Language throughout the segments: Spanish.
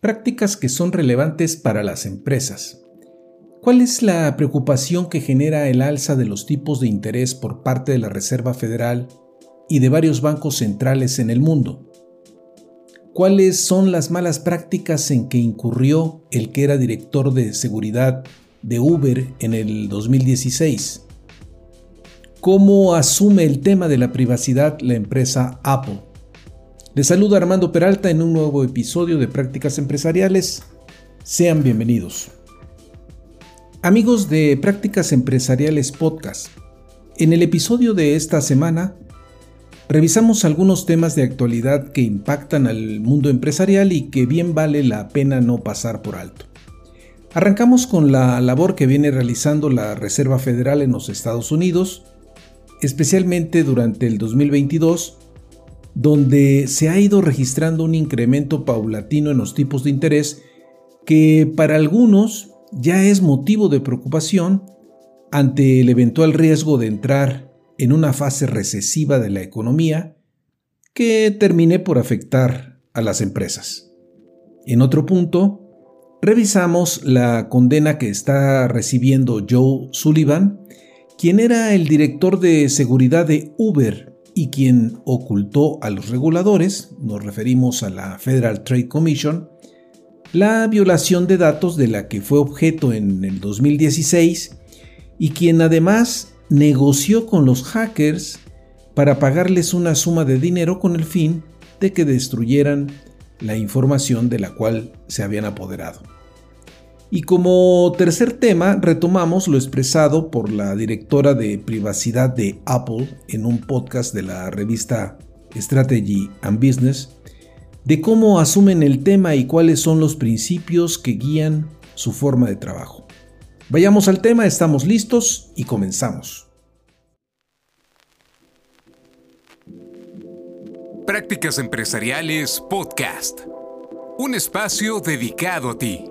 Prácticas que son relevantes para las empresas. ¿Cuál es la preocupación que genera el alza de los tipos de interés por parte de la Reserva Federal y de varios bancos centrales en el mundo? ¿Cuáles son las malas prácticas en que incurrió el que era director de seguridad de Uber en el 2016? ¿Cómo asume el tema de la privacidad la empresa Apple? Les saluda Armando Peralta en un nuevo episodio de Prácticas Empresariales. Sean bienvenidos. Amigos de Prácticas Empresariales Podcast, en el episodio de esta semana revisamos algunos temas de actualidad que impactan al mundo empresarial y que bien vale la pena no pasar por alto. Arrancamos con la labor que viene realizando la Reserva Federal en los Estados Unidos, especialmente durante el 2022, donde se ha ido registrando un incremento paulatino en los tipos de interés que para algunos ya es motivo de preocupación ante el eventual riesgo de entrar en una fase recesiva de la economía que termine por afectar a las empresas. En otro punto, revisamos la condena que está recibiendo Joe Sullivan, quien era el director de seguridad de Uber y quien ocultó a los reguladores, nos referimos a la Federal Trade Commission, la violación de datos de la que fue objeto en el 2016 y quien además negoció con los hackers para pagarles una suma de dinero con el fin de que destruyeran la información de la cual se habían apoderado. Y como tercer tema, retomamos lo expresado por la directora de privacidad de Apple en un podcast de la revista Strategy and Business, de cómo asumen el tema y cuáles son los principios que guían su forma de trabajo. Vayamos al tema, estamos listos y comenzamos. Prácticas Empresariales Podcast. Un espacio dedicado a ti.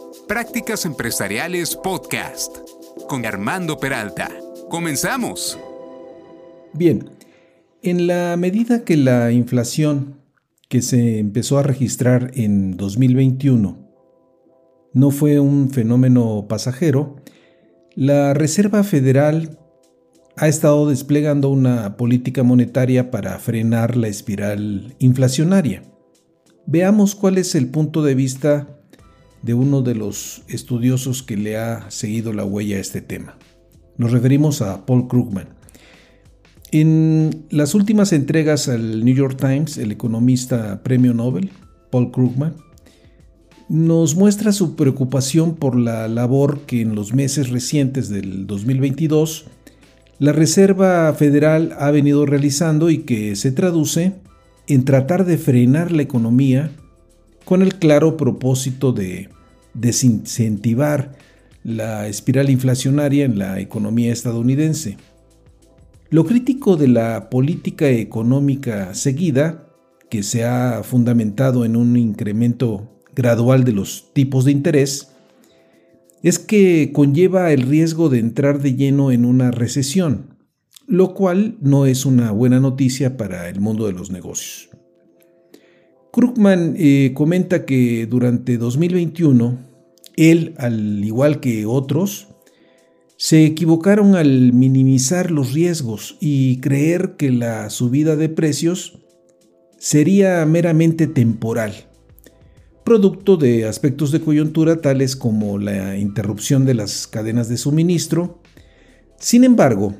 Prácticas Empresariales Podcast con Armando Peralta. Comenzamos. Bien, en la medida que la inflación que se empezó a registrar en 2021 no fue un fenómeno pasajero, la Reserva Federal ha estado desplegando una política monetaria para frenar la espiral inflacionaria. Veamos cuál es el punto de vista de uno de los estudiosos que le ha seguido la huella a este tema. Nos referimos a Paul Krugman. En las últimas entregas al New York Times, el economista premio Nobel, Paul Krugman, nos muestra su preocupación por la labor que en los meses recientes del 2022 la Reserva Federal ha venido realizando y que se traduce en tratar de frenar la economía con el claro propósito de desincentivar la espiral inflacionaria en la economía estadounidense. Lo crítico de la política económica seguida, que se ha fundamentado en un incremento gradual de los tipos de interés, es que conlleva el riesgo de entrar de lleno en una recesión, lo cual no es una buena noticia para el mundo de los negocios. Krugman eh, comenta que durante 2021, él, al igual que otros, se equivocaron al minimizar los riesgos y creer que la subida de precios sería meramente temporal, producto de aspectos de coyuntura tales como la interrupción de las cadenas de suministro. Sin embargo,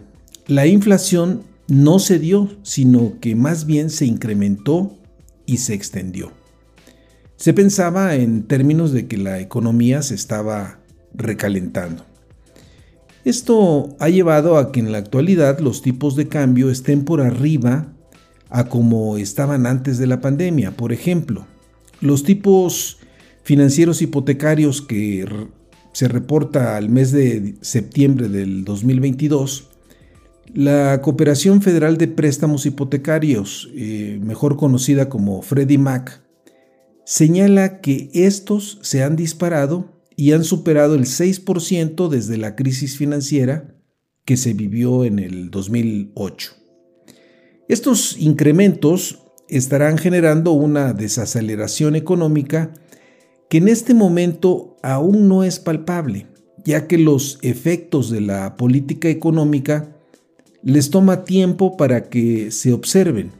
la inflación no se dio, sino que más bien se incrementó y se extendió. Se pensaba en términos de que la economía se estaba recalentando. Esto ha llevado a que en la actualidad los tipos de cambio estén por arriba a como estaban antes de la pandemia. Por ejemplo, los tipos financieros hipotecarios que se reporta al mes de septiembre del 2022, la Cooperación Federal de Préstamos Hipotecarios, eh, mejor conocida como Freddie Mac, señala que estos se han disparado y han superado el 6% desde la crisis financiera que se vivió en el 2008. Estos incrementos estarán generando una desaceleración económica que en este momento aún no es palpable, ya que los efectos de la política económica les toma tiempo para que se observen.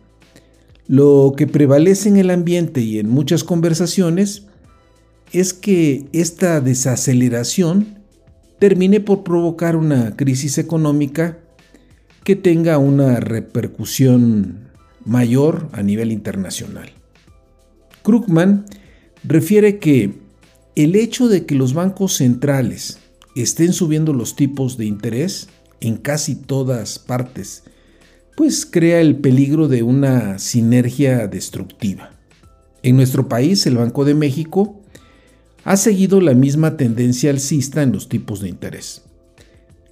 Lo que prevalece en el ambiente y en muchas conversaciones es que esta desaceleración termine por provocar una crisis económica que tenga una repercusión mayor a nivel internacional. Krugman refiere que el hecho de que los bancos centrales estén subiendo los tipos de interés en casi todas partes, pues crea el peligro de una sinergia destructiva. En nuestro país, el Banco de México ha seguido la misma tendencia alcista en los tipos de interés.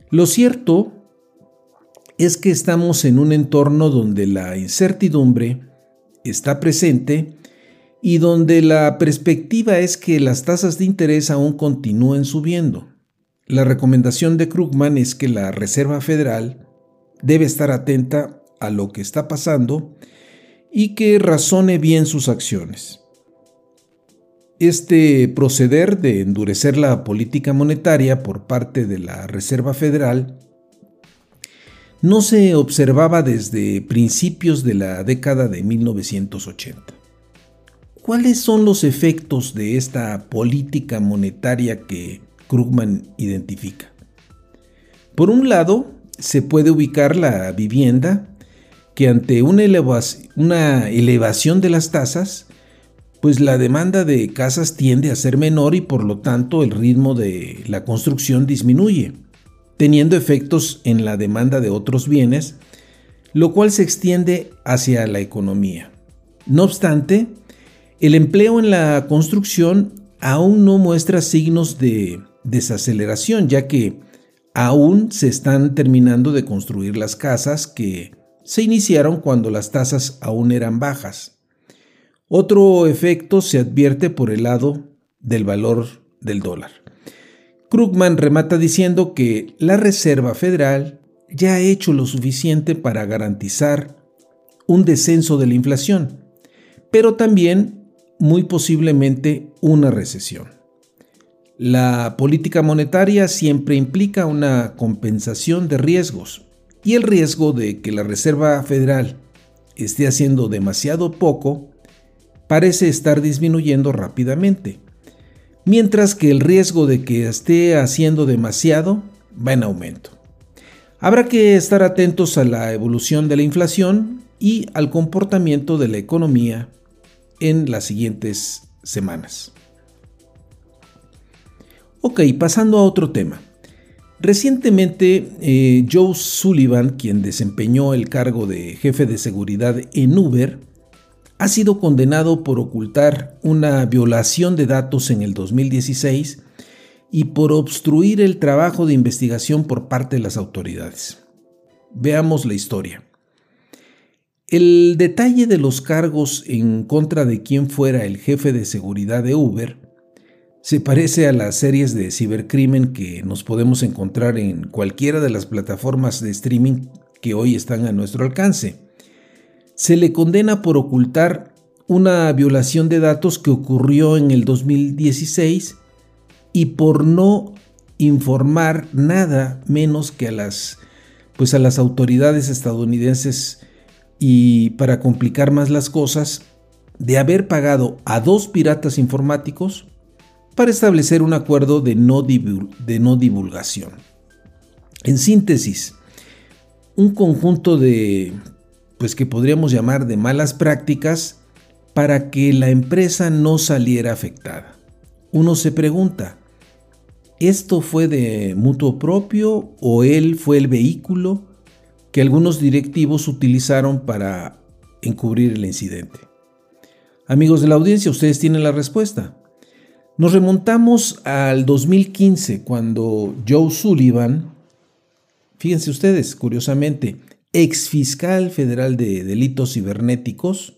Lo cierto es que estamos en un entorno donde la incertidumbre está presente y donde la perspectiva es que las tasas de interés aún continúen subiendo. La recomendación de Krugman es que la Reserva Federal debe estar atenta a lo que está pasando y que razone bien sus acciones. Este proceder de endurecer la política monetaria por parte de la Reserva Federal no se observaba desde principios de la década de 1980. ¿Cuáles son los efectos de esta política monetaria que Krugman identifica? Por un lado, se puede ubicar la vivienda que ante una, elevación de las tasas, pues la demanda de casas tiende a ser menor y por lo tanto el ritmo de la construcción disminuye, teniendo efectos en la demanda de otros bienes, lo cual se extiende hacia la economía. No obstante, el empleo en la construcción aún no muestra signos de desaceleración, ya que aún se están terminando de construir las casas que se iniciaron cuando las tasas aún eran bajas. Otro efecto se advierte por el lado del valor del dólar. Krugman remata diciendo que la Reserva Federal ya ha hecho lo suficiente para garantizar un descenso de la inflación, pero también muy posiblemente una recesión. La política monetaria siempre implica una compensación de riesgos y el riesgo de que la Reserva Federal esté haciendo demasiado poco parece estar disminuyendo rápidamente, mientras que el riesgo de que esté haciendo demasiado va en aumento. Habrá que estar atentos a la evolución de la inflación y al comportamiento de la economía en las siguientes semanas. Ok, pasando a otro tema. Recientemente, eh, Joe Sullivan, quien desempeñó el cargo de jefe de seguridad en Uber, ha sido condenado por ocultar una violación de datos en el 2016 y por obstruir el trabajo de investigación por parte de las autoridades. Veamos la historia. El detalle de los cargos en contra de quien fuera el jefe de seguridad de Uber se parece a las series de cibercrimen que nos podemos encontrar en cualquiera de las plataformas de streaming que hoy están a nuestro alcance. Se le condena por ocultar una violación de datos que ocurrió en el 2016 y por no informar nada menos que a las pues a las autoridades estadounidenses y para complicar más las cosas, de haber pagado a dos piratas informáticos para establecer un acuerdo de no, divulgación. En síntesis, un conjunto de, pues que podríamos llamar de malas prácticas para que la empresa no saliera afectada. Uno se pregunta, ¿Esto fue de mutuo propio o él fue el vehículo que algunos directivos utilizaron para encubrir el incidente? Amigos de la audiencia, ustedes tienen la respuesta. Nos remontamos al 2015 cuando Joe Sullivan, fíjense ustedes, curiosamente, ex fiscal federal de delitos cibernéticos,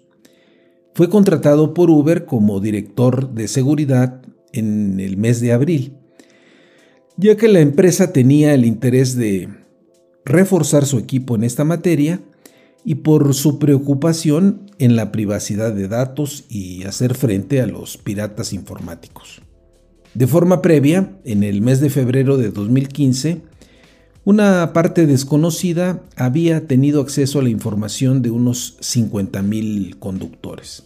fue contratado por Uber como director de seguridad en el mes de abril, ya que la empresa tenía el interés de reforzar su equipo en esta materia y por su preocupación en la privacidad de datos y hacer frente a los piratas informáticos. De forma previa, en el mes de febrero de 2015, una parte desconocida había tenido acceso a la información de unos 50.000 conductores.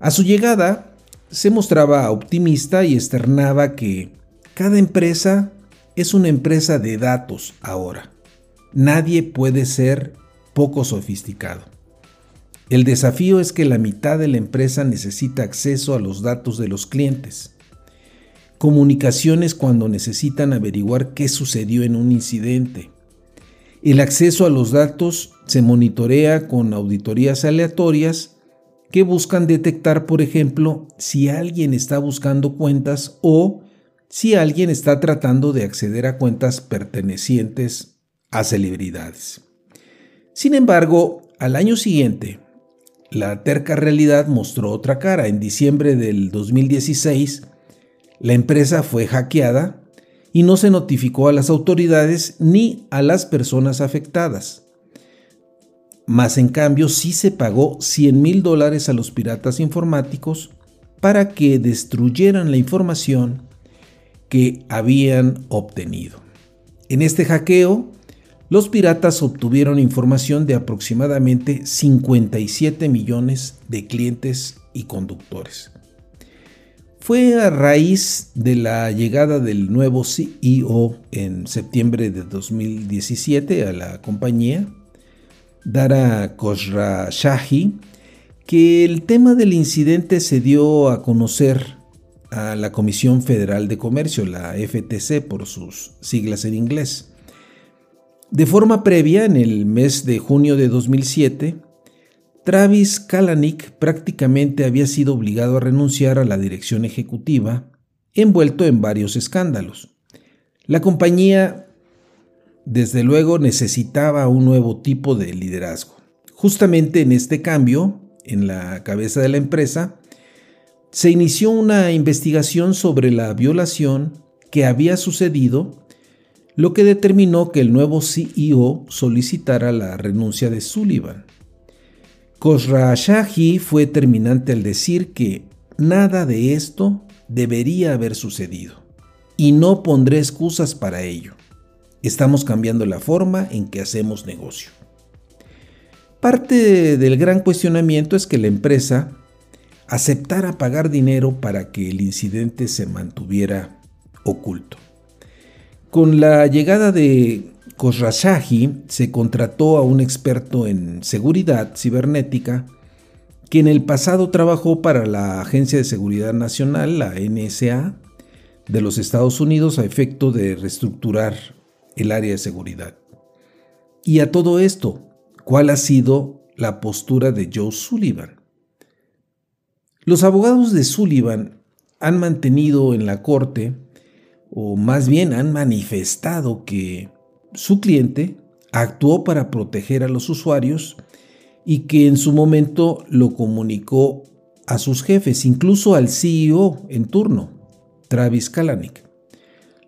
A su llegada, se mostraba optimista y externaba que cada empresa es una empresa de datos ahora. Nadie puede ser poco sofisticado. El desafío es que la mitad de la empresa necesita acceso a los datos de los clientes. Comunicaciones cuando necesitan averiguar qué sucedió en un incidente. El acceso a los datos se monitorea con auditorías aleatorias que buscan detectar, por ejemplo, si alguien está buscando cuentas o si alguien está tratando de acceder a cuentas pertenecientes a celebridades. Sin embargo, al año siguiente, la terca realidad mostró otra cara. En diciembre del 2016, la empresa fue hackeada y no se notificó a las autoridades ni a las personas afectadas. Más en cambio, sí se pagó 100 mil dólares a los piratas informáticos para que destruyeran la información que habían obtenido. En este hackeo, los piratas obtuvieron información de aproximadamente 57 millones de clientes y conductores. Fue a raíz de la llegada del nuevo CEO en septiembre de 2017 a la compañía, Dara Khosrowshahi, que el tema del incidente se dio a conocer a la Comisión Federal de Comercio, la FTC por sus siglas en inglés. De forma previa, en el mes de junio de 2007, Travis Kalanick prácticamente había sido obligado a renunciar a la dirección ejecutiva, envuelto en varios escándalos. La compañía, desde luego, necesitaba un nuevo tipo de liderazgo. Justamente en este cambio, en la cabeza de la empresa, se inició una investigación sobre la violación que había sucedido lo que determinó que el nuevo CEO solicitara la renuncia de Sullivan. Khosrowshahi fue terminante al decir que nada de esto debería haber sucedido y no pondré excusas para ello. Estamos cambiando la forma en que hacemos negocio. Parte del gran cuestionamiento es que la empresa aceptara pagar dinero para que el incidente se mantuviera oculto. Con la llegada de Khosrowshahi se contrató a un experto en seguridad cibernética que en el pasado trabajó para la Agencia de Seguridad Nacional, la NSA, de los Estados Unidos a efecto de reestructurar el área de seguridad. Y a todo esto, ¿cuál ha sido la postura de Joe Sullivan? Los abogados de Sullivan han mantenido en la corte o más bien han manifestado que su cliente actuó para proteger a los usuarios y que en su momento lo comunicó a sus jefes, incluso al CEO en turno, Travis Kalanick.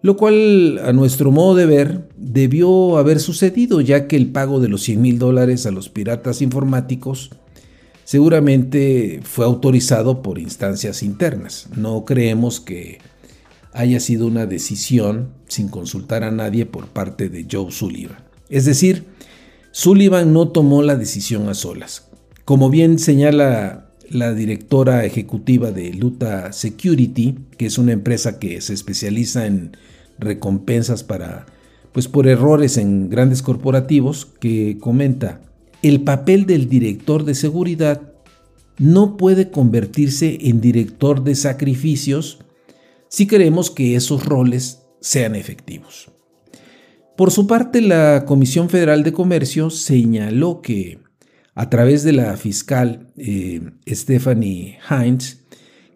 Lo cual, a nuestro modo de ver, debió haber sucedido, ya que el pago de los 100 mil dólares a los piratas informáticos seguramente fue autorizado por instancias internas. No creemos que haya sido una decisión sin consultar a nadie por parte de Joe Sullivan. Es decir, Sullivan no tomó la decisión a solas. Como bien señala la directora ejecutiva de Luta Security, que es una empresa que se especializa en recompensas para pues por errores en grandes corporativos, que comenta, el papel del director de seguridad no puede convertirse en director de sacrificios si queremos que esos roles sean efectivos. Por su parte, la Comisión Federal de Comercio señaló que, a través de la fiscal eh, Stephanie Hines,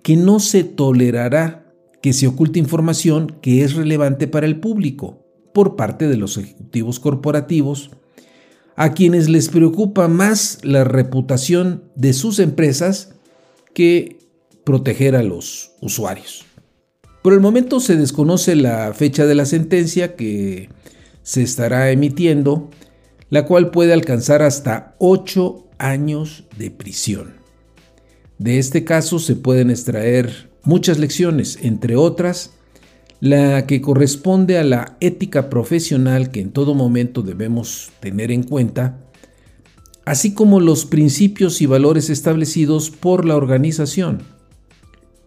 que no se tolerará que se oculte información que es relevante para el público por parte de los ejecutivos corporativos, a quienes les preocupa más la reputación de sus empresas que proteger a los usuarios. Por el momento se desconoce la fecha de la sentencia que se estará emitiendo, la cual puede alcanzar hasta 8 años de prisión. De este caso se pueden extraer muchas lecciones, entre otras, la que corresponde a la ética profesional que en todo momento debemos tener en cuenta, así como los principios y valores establecidos por la organización,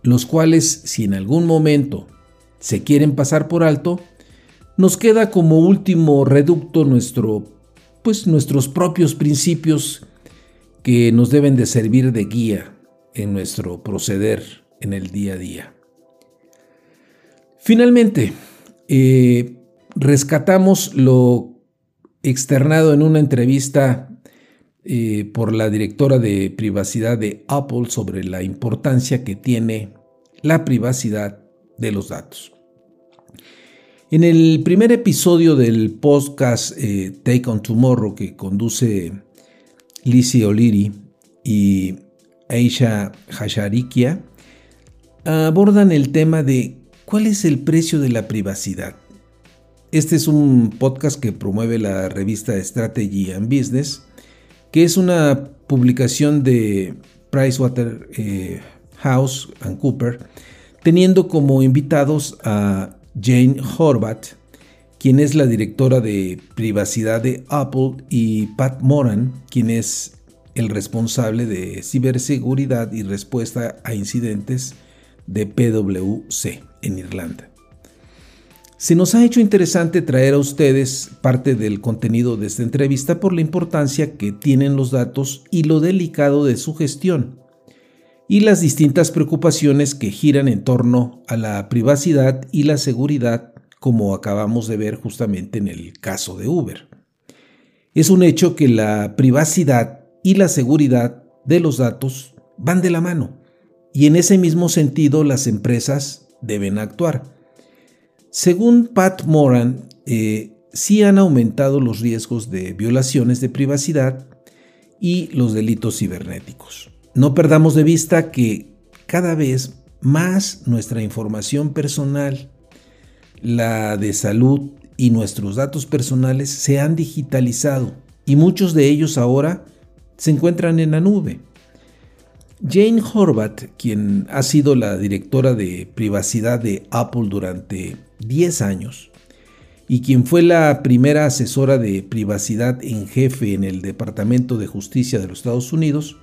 los cuales si en algún momento se quieren pasar por alto, nos queda como último reducto nuestro, pues nuestros propios principios que nos deben de servir de guía en nuestro proceder en el día a día. Finalmente, eh, rescatamos lo externado en una entrevista eh, por la directora de privacidad de Apple sobre la importancia que tiene la privacidad de los datos. En el primer episodio del podcast eh, Take on Tomorrow que conduce Lizzie O'Leary y Aisha Hasharikia, abordan el tema de ¿Cuál es el precio de la privacidad? Este es un podcast que promueve la revista Strategy and Business, que es una publicación de Pricewaterhouse eh, and Cooper, teniendo como invitados a Jane Horvath, quien es la directora de privacidad de Apple, y Pat Moran, quien es el responsable de ciberseguridad y respuesta a incidentes de PwC en Irlanda. Se nos ha hecho interesante traer a ustedes parte del contenido de esta entrevista por la importancia que tienen los datos y lo delicado de su gestión, y las distintas preocupaciones que giran en torno a la privacidad y la seguridad, como acabamos de ver justamente en el caso de Uber. Es un hecho que la privacidad y la seguridad de los datos van de la mano, y en ese mismo sentido las empresas deben actuar. Según Pat Moran, eh, sí han aumentado los riesgos de violaciones de privacidad y los delitos cibernéticos. No perdamos de vista que cada vez más nuestra información personal, la de salud y nuestros datos personales se han digitalizado y muchos de ellos ahora se encuentran en la nube. Jane Horvath, quien ha sido la directora de privacidad de Apple durante 10 años y quien fue la primera asesora de privacidad en jefe en el Departamento de Justicia de los Estados Unidos,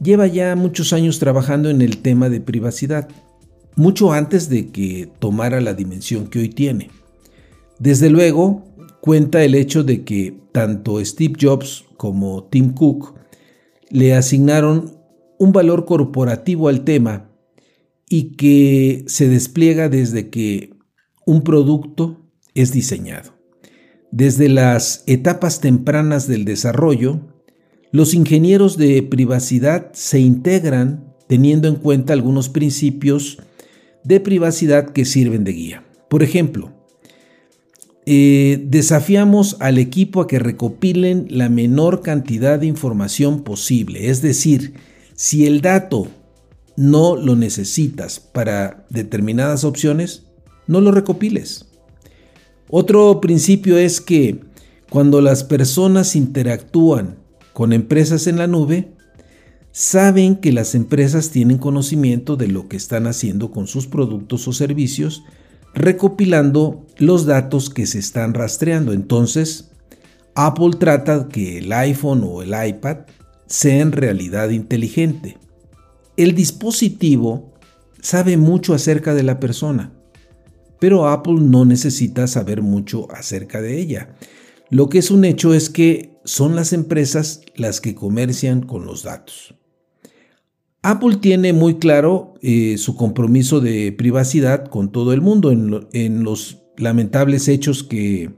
lleva ya muchos años trabajando en el tema de privacidad, mucho antes de que tomara la dimensión que hoy tiene. Desde luego, cuenta el hecho de que tanto Steve Jobs como Tim Cook le asignaron un valor corporativo al tema y que se despliega desde que un producto es diseñado. Desde las etapas tempranas del desarrollo, los ingenieros de privacidad se integran teniendo en cuenta algunos principios de privacidad que sirven de guía. Por ejemplo, eh, desafiamos al equipo a que recopilen la menor cantidad de información posible, es decir, si el dato no lo necesitas para determinadas opciones, no lo recopiles. Otro principio es que cuando las personas interactúan con empresas en la nube, saben que las empresas tienen conocimiento de lo que están haciendo con sus productos o servicios, recopilando los datos que se están rastreando. Entonces, Apple trata que el iPhone o el iPad sea en realidad inteligente. El dispositivo sabe mucho acerca de la persona, pero Apple no necesita saber mucho acerca de ella. Lo que es un hecho es que son las empresas las que comercian con los datos. Apple tiene muy claro eh, su compromiso de privacidad con todo el mundo en, los lamentables hechos que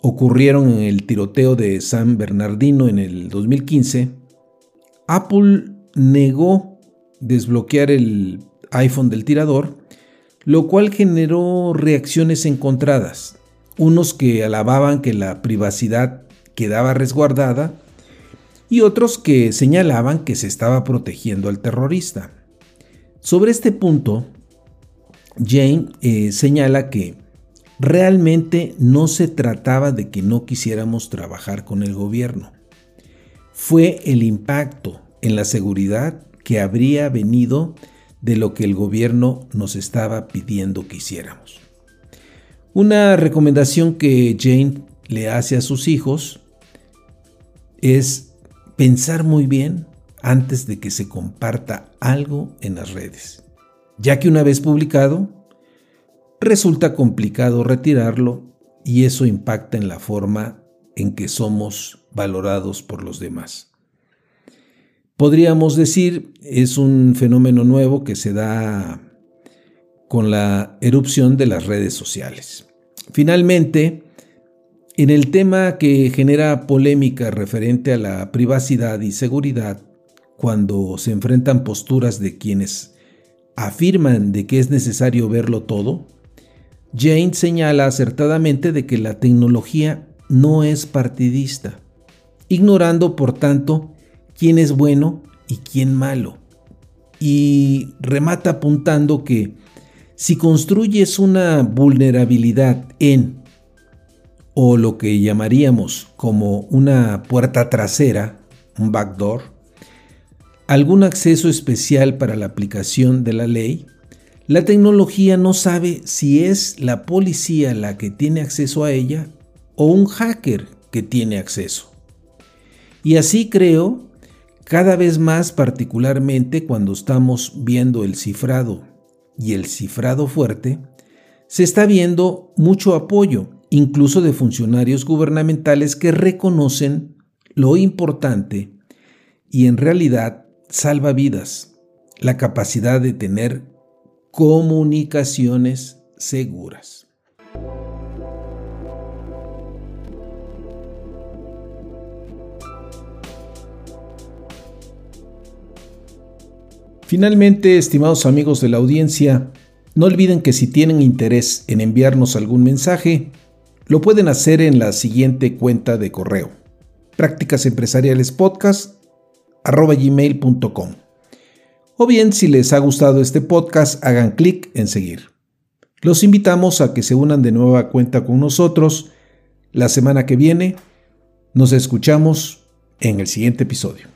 ocurrieron en el tiroteo de San Bernardino en el 2015. Apple negó desbloquear el iPhone del tirador, lo cual generó reacciones encontradas. Unos que alababan que la privacidad quedaba resguardada y otros que señalaban que se estaba protegiendo al terrorista. Sobre este punto, Jane eh, señala que realmente no se trataba de que no quisiéramos trabajar con el gobierno. Fue el impacto en la seguridad que habría venido de lo que el gobierno nos estaba pidiendo que hiciéramos. Una recomendación que Jane le hace a sus hijos es pensar muy bien antes de que se comparta algo en las redes, ya que una vez publicado, resulta complicado retirarlo y eso impacta en la forma en que somos valorados por los demás. Podríamos decir, es un fenómeno nuevo que se da con la erupción de las redes sociales. Finalmente, en el tema que genera polémica referente a la privacidad y seguridad, cuando se enfrentan posturas de quienes afirman de que es necesario verlo todo, Jane señala acertadamente de que la tecnología no es partidista, ignorando por tanto quién es bueno y quién malo. Y remata apuntando que si construyes una vulnerabilidad en o lo que llamaríamos como una puerta trasera, un backdoor, algún acceso especial para la aplicación de la ley, la tecnología no sabe si es la policía la que tiene acceso a ella o un hacker que tiene acceso. Y así creo, cada vez más particularmente cuando estamos viendo el cifrado y el cifrado fuerte, se está viendo mucho apoyo incluso de funcionarios gubernamentales que reconocen lo importante y en realidad salva vidas, la capacidad de tener comunicaciones seguras. Finalmente, estimados amigos de la audiencia, no olviden que si tienen interés en enviarnos algún mensaje, lo pueden hacer en la siguiente cuenta de correo: prácticasempresarialespodcast@gmail.com. O bien, si les ha gustado este podcast, hagan clic en seguir. Los invitamos a que se unan de nueva cuenta con nosotros la semana que viene. Nos escuchamos en el siguiente episodio.